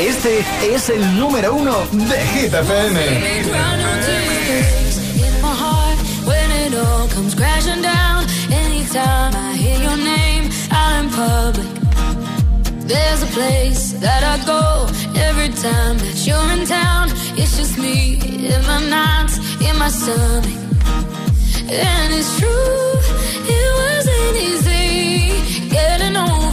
Este es el número uno de Hit FM. there's a place that I go every time that you're in town. It's just me in my nights, in my stomach, and it's true. It wasn't easy getting over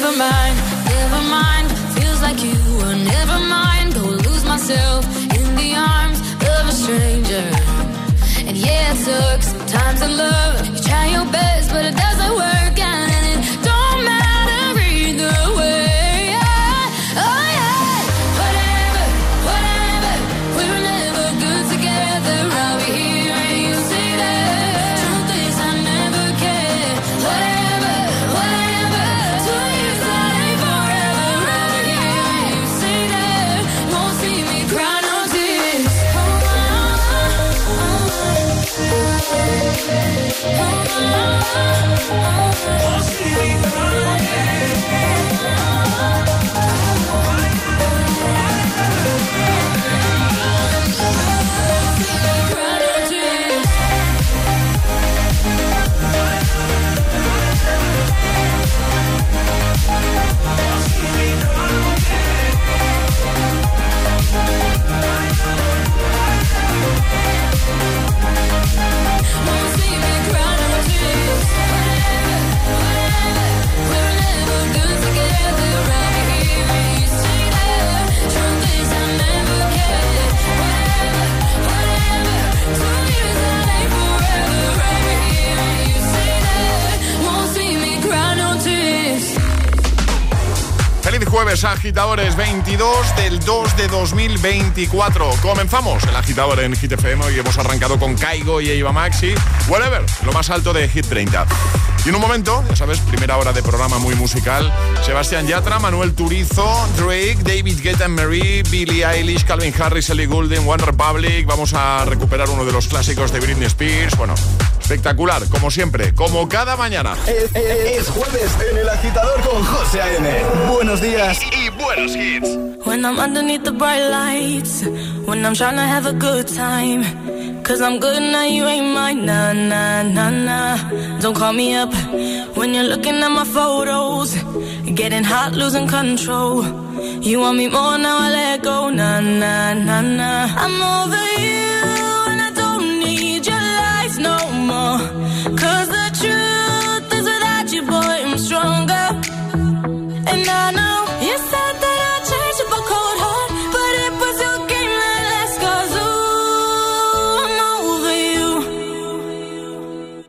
Never mind, never mind. Feels like you were never mind. Go lose myself in the arms of a stranger. And yeah, it some time to love. Jueves, agitadores 22 del 2 de 2024. Comenzamos el agitador en Hit FM y hemos arrancado con Kaigo y Eva Maxi. Whatever, lo más alto de Hit 30. Y en un momento, ya sabes, primera hora de programa muy musical. Sebastián Yatra, Manuel Turizo, Drake, David Guetta Marie, Billie Eilish, Calvin Harris, Ellie Goulding, One Republic. Vamos a recuperar uno de los clásicos de Britney Spears. Bueno, espectacular, como siempre, como cada mañana. Es, es- es jueves en el agitador con José A.M. Buenos días y buenos hits. When I'm underneath the bright lights, when I'm trying to have a good time. Cause I'm good now, you ain't mine. Nah, nah, nah, nah. Don't call me up when you're looking at my photos. Getting hot, losing control. You want me more now, I let go. Nah, nah, nah, nah. I'm over you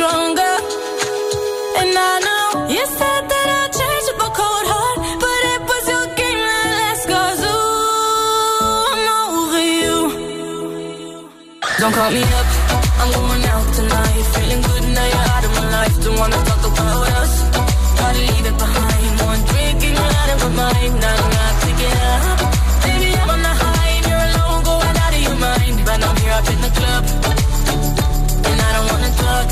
stronger. And I know you said that up cold heart, but it was your game that ooh, I'm over you. Don't call me up, I'm going out tonight. Feeling good now you're out of my life. Don't wanna talk mind. Not enough to get up. Baby, I'm on the high and you're alone, going out of your mind. But I'm here up in the club, and I don't wanna talk.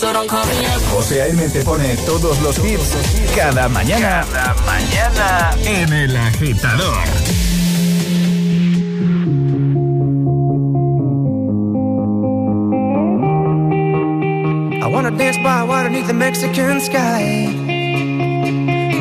So don't call me up. José A.M. te pone todos los hits cada mañana. Cada mañana en El Agitador. I wanna dance by water beneath the Mexican sky.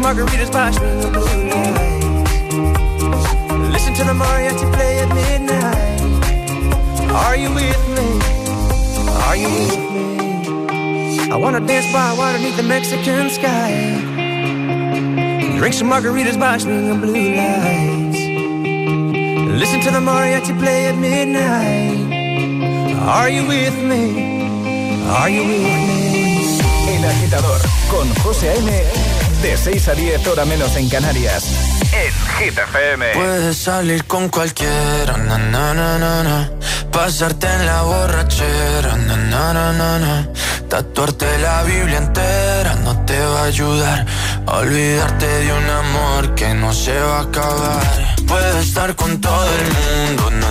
Margaritas by lights. Listen to the mariachi play at midnight. Are you with me? Are you with me? I wanna dance by water beneath the Mexican sky. Drink some margaritas by blue lights. Listen to the mariachi play at midnight. Are you with me? Are you with me? El Agitador con José A.M. De 6 a 10 hora menos en Canarias. En Hit FM. Puedes salir con cualquiera, na, na, na, pasarte en la borrachera, na, tatuarte la Biblia entera no te va a ayudar olvidarte de un amor que no se va a acabar. Puedes estar con todo el mundo, na,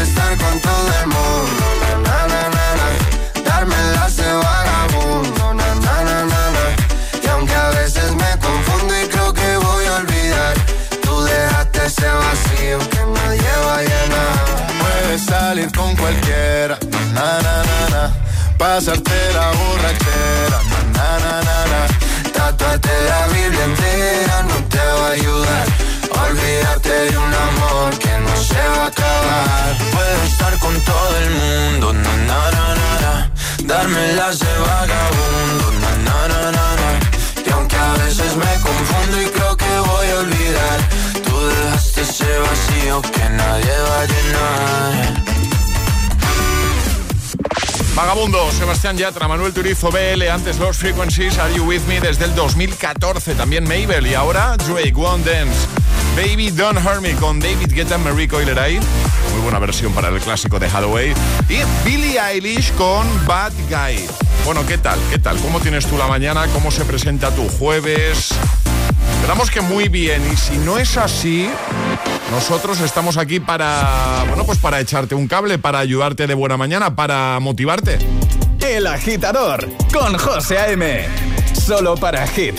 Puedes estar con todo el mundo, na, na, na, na, Darme la de vagabundo, na, na, na, na, Y aunque a veces me confundo y creo que voy a olvidar, tú dejaste ese vacío que nadie va a llenar. Salir con cualquiera, na, na, na, na. Pasarte la borrachera, na, na, na, na. Tatuarte la Biblia entera no te va a ayudar. Olvídate de un amor que no se va a acabar. Puedo estar con todo el mundo, na, na, na, na, na. Darme las de vagabundo, na, na, na, na, na. Y aunque a veces me confundo y creo que voy a olvidar, tú dejaste ese vacío que nadie va a llenar. Vagabundo, Sebastián Yatra, Manuel Turizo, BL, antes Los Frequencies, Are You With Me desde el 2014, también Mabel y ahora Drake, One Dance, Baby Don't Hurt Me con David Guetta, Marie Coileray, muy buena versión para el clásico de Hathaway, y Billie Eilish con Bad Guy. Bueno, ¿qué tal? ¿Qué tal? ¿Cómo tienes tú la mañana? ¿Cómo se presenta tu jueves? Esperamos que muy bien y si no es así, nosotros estamos aquí para, bueno, pues para echarte un cable, para ayudarte de buena mañana, para motivarte. El agitador con José A.M. Solo para Hit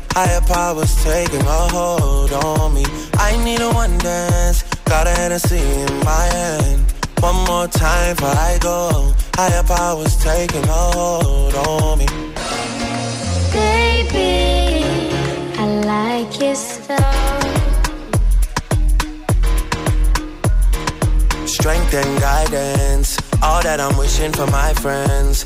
Higher powers taking a hold on me. I need a one dance. Got a Hennessy in my hand. One more time before I go. Higher powers taking a hold on me. Baby, I like your style. Strength and guidance. All that I'm wishing for my friends.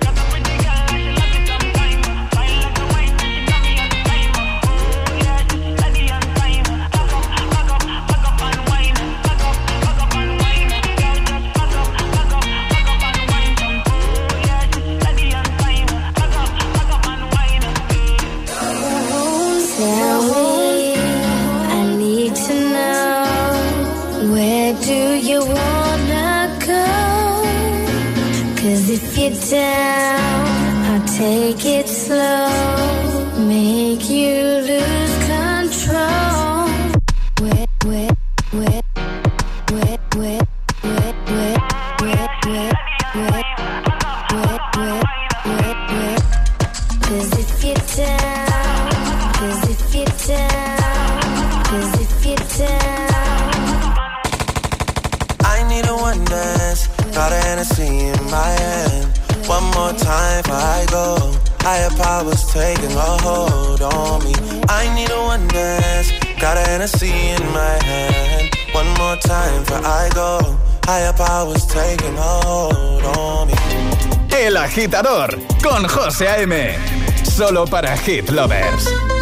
Solo para hit lovers.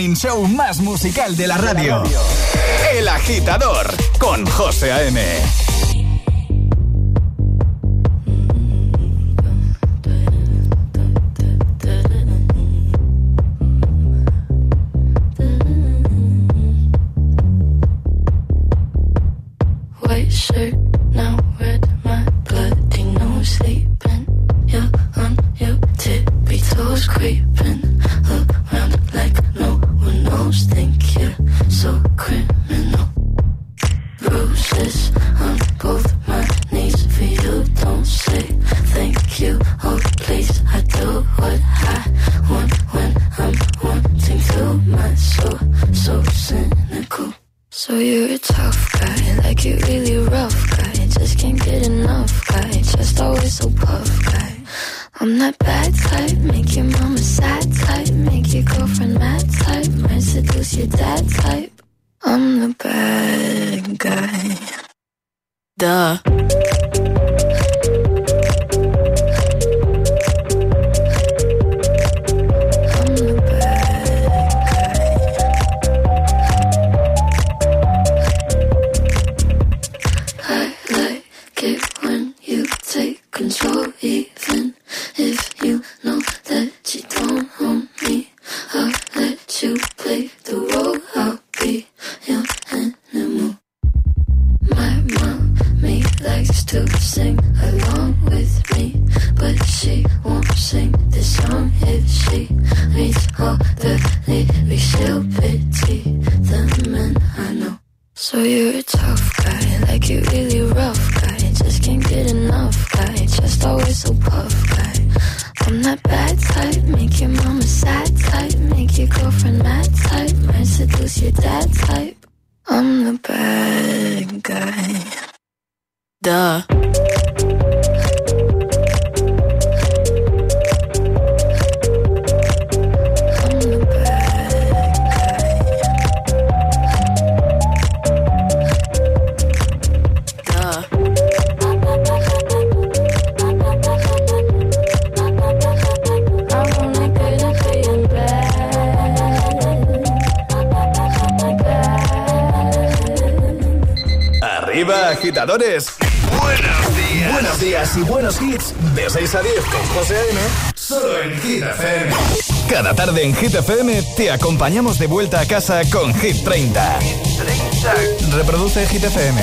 morning show más musical de la radio. El agitador con José A.M. Duh. agitadores. Buenos días. Y buenos hits. De 6 a 10 con José A.M. Solo en Hit FM. Cada tarde en Hit FM te acompañamos de vuelta a casa con Hit 30. Reproduce Hit FM.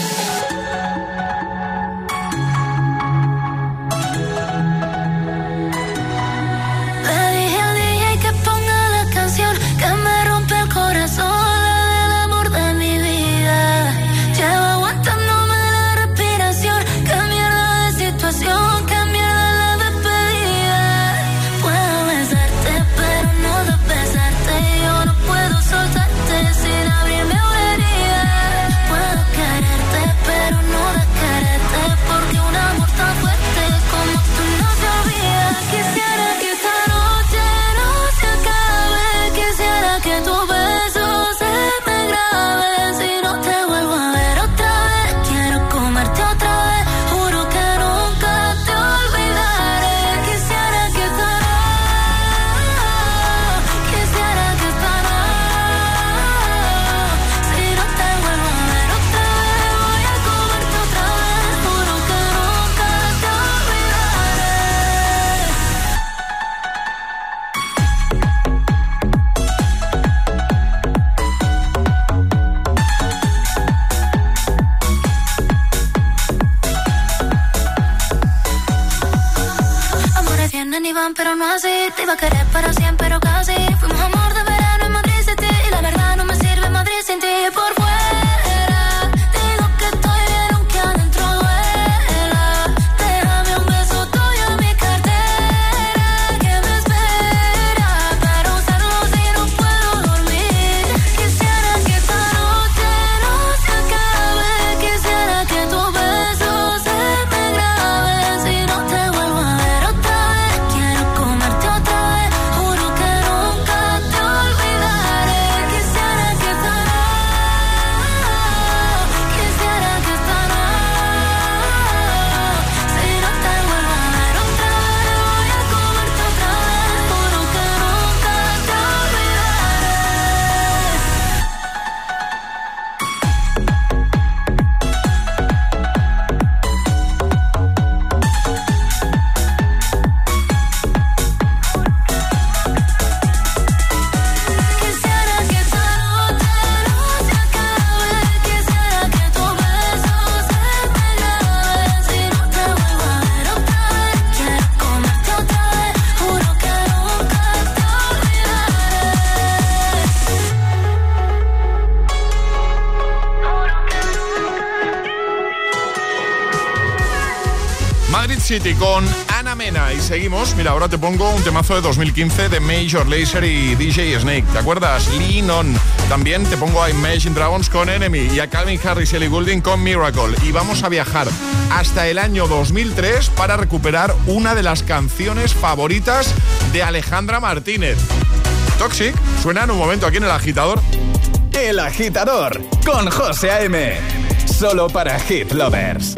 Con Ana Mena. Y seguimos. Mira, ahora te pongo un temazo de 2015 de Major Lazer y DJ Snake. ¿Te acuerdas? Lean On. También te pongo a Imagine Dragons con Enemy y a Calvin Harris y Ellie Goulding con Miracle. Y vamos a viajar hasta el año 2003 para recuperar una de las canciones favoritas de Alejandra Martínez. Toxic suena en un momento aquí en el agitador. El agitador con José A.M. Solo para Hit Lovers.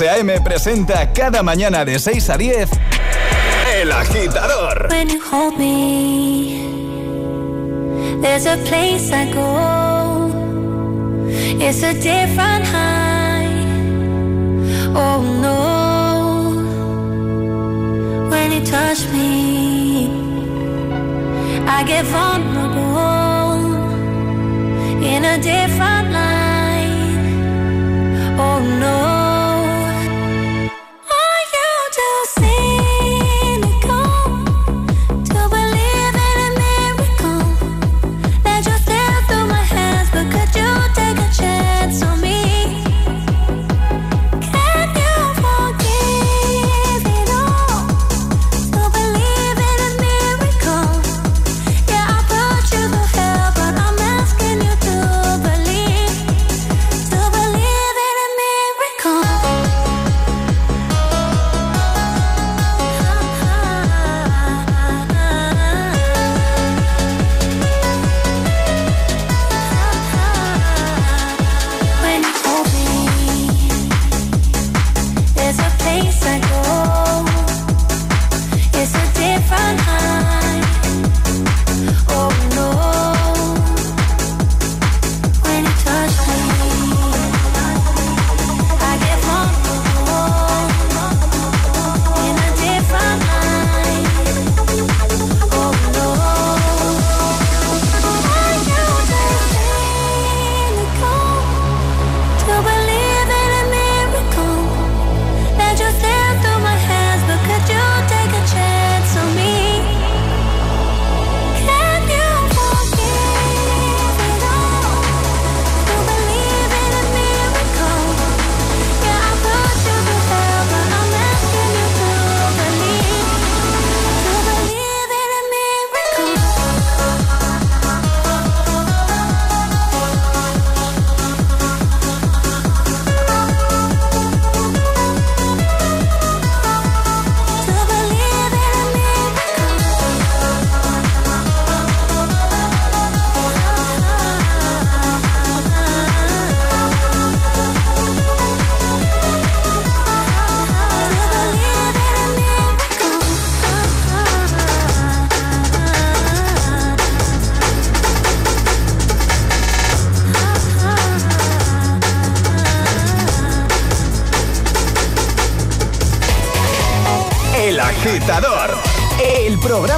José A.M. presenta cada mañana de 6 a 10 El Agitador. When you hold me, there's a place I go. It's a different high. Oh no. When you touch me, I get vulnerable in a different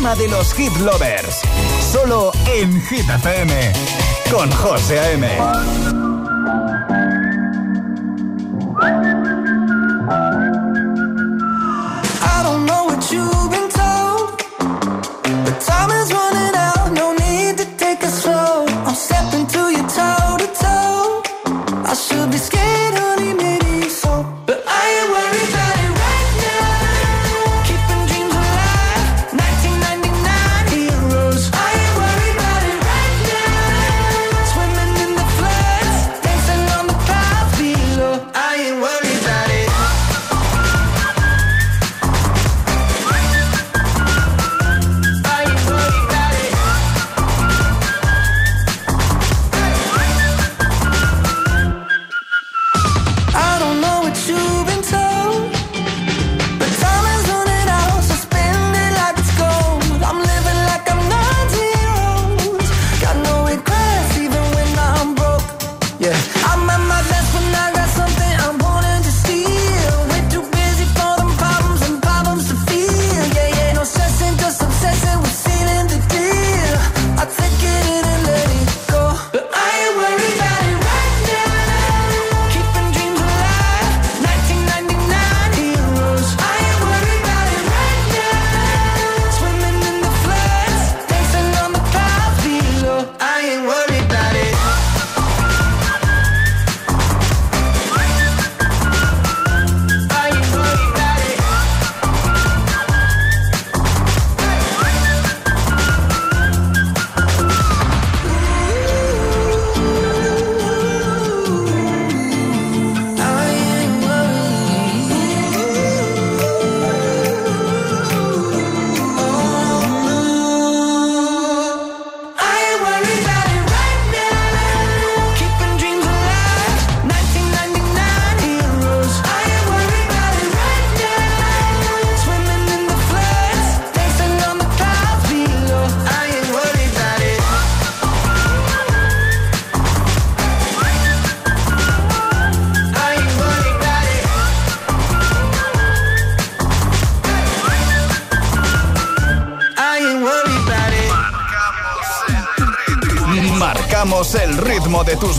de los hit lovers. Solo en Hit FM. Con José A.M.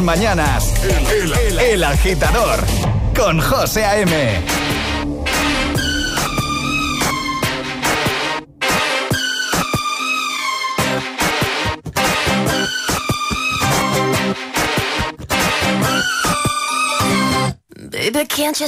mañanas. El, agitador con José A.M. Can't you?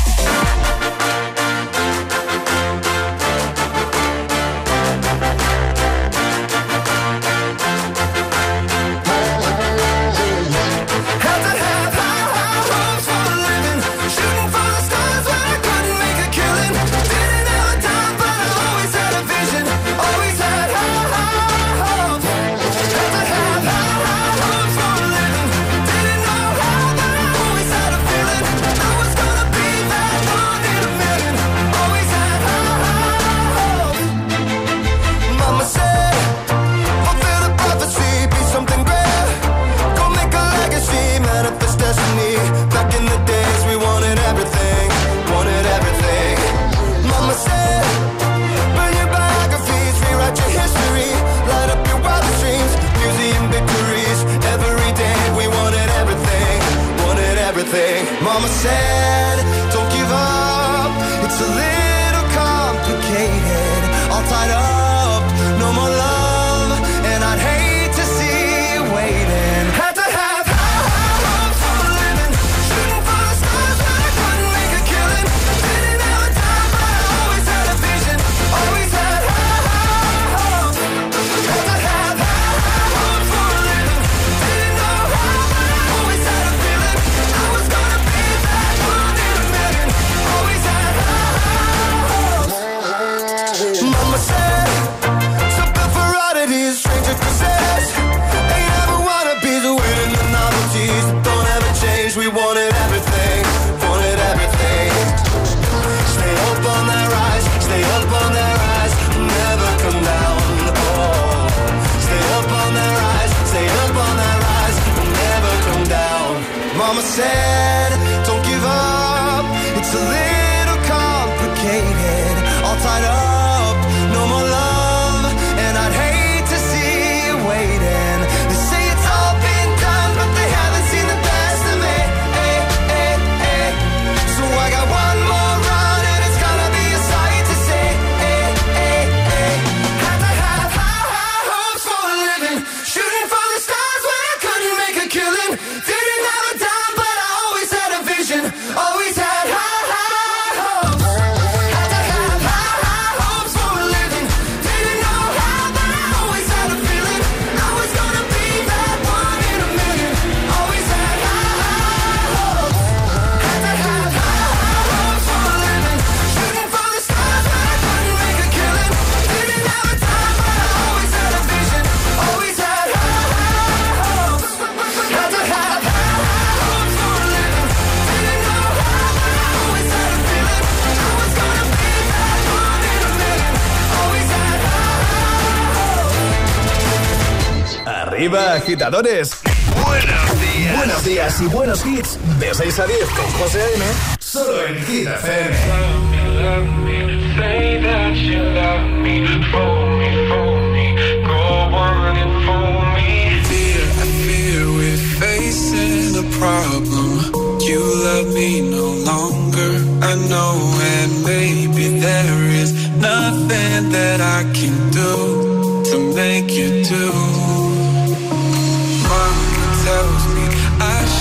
Agitadores. Buenos días. Buenos días y buenos hits. De 6 a 10 con José A.M. Solo en Hit FM. Say that you love me, for me, for me. Go on and for me. Fear, I fear we're facing a problem. You love me no longer, I know, and maybe there is nothing that I can do to make you do.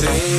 say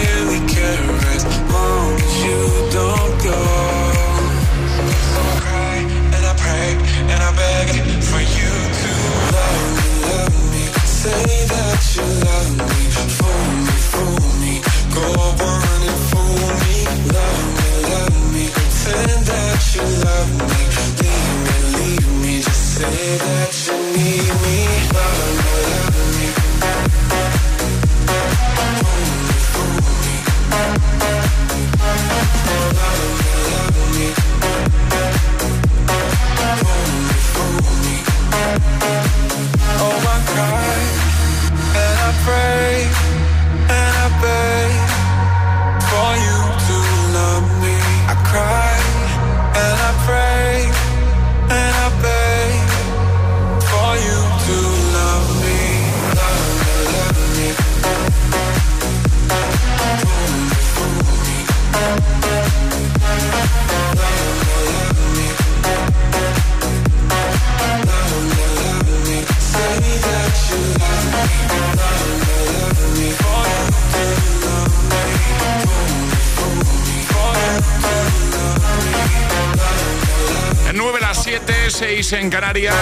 en Canarias.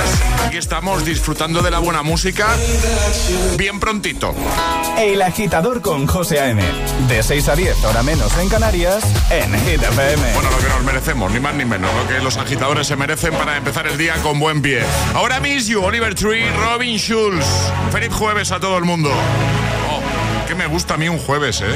Aquí estamos disfrutando de la buena música. Bien prontito. El agitador con José A.M. De 6 a 10, hora menos en Canarias, en Hit FM. Bueno, lo que nos merecemos, ni más ni menos. Lo que los agitadores se merecen para empezar el día con buen pie. Ahora Miss You, Oliver Tree, Robin Schulz. Feliz jueves a todo el mundo. Oh, que me gusta a mí un jueves, ¿eh?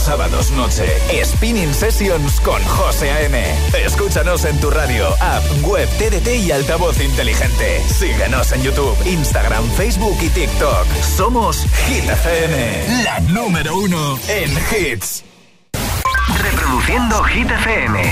Sábados noche, Spinning Sessions con José A.M. Escúchanos en tu radio, app, web, TDT y altavoz inteligente. Síguenos en YouTube, Instagram, Facebook y TikTok. Somos Hit FM, la número uno en hits. Reproduciendo Hit FM.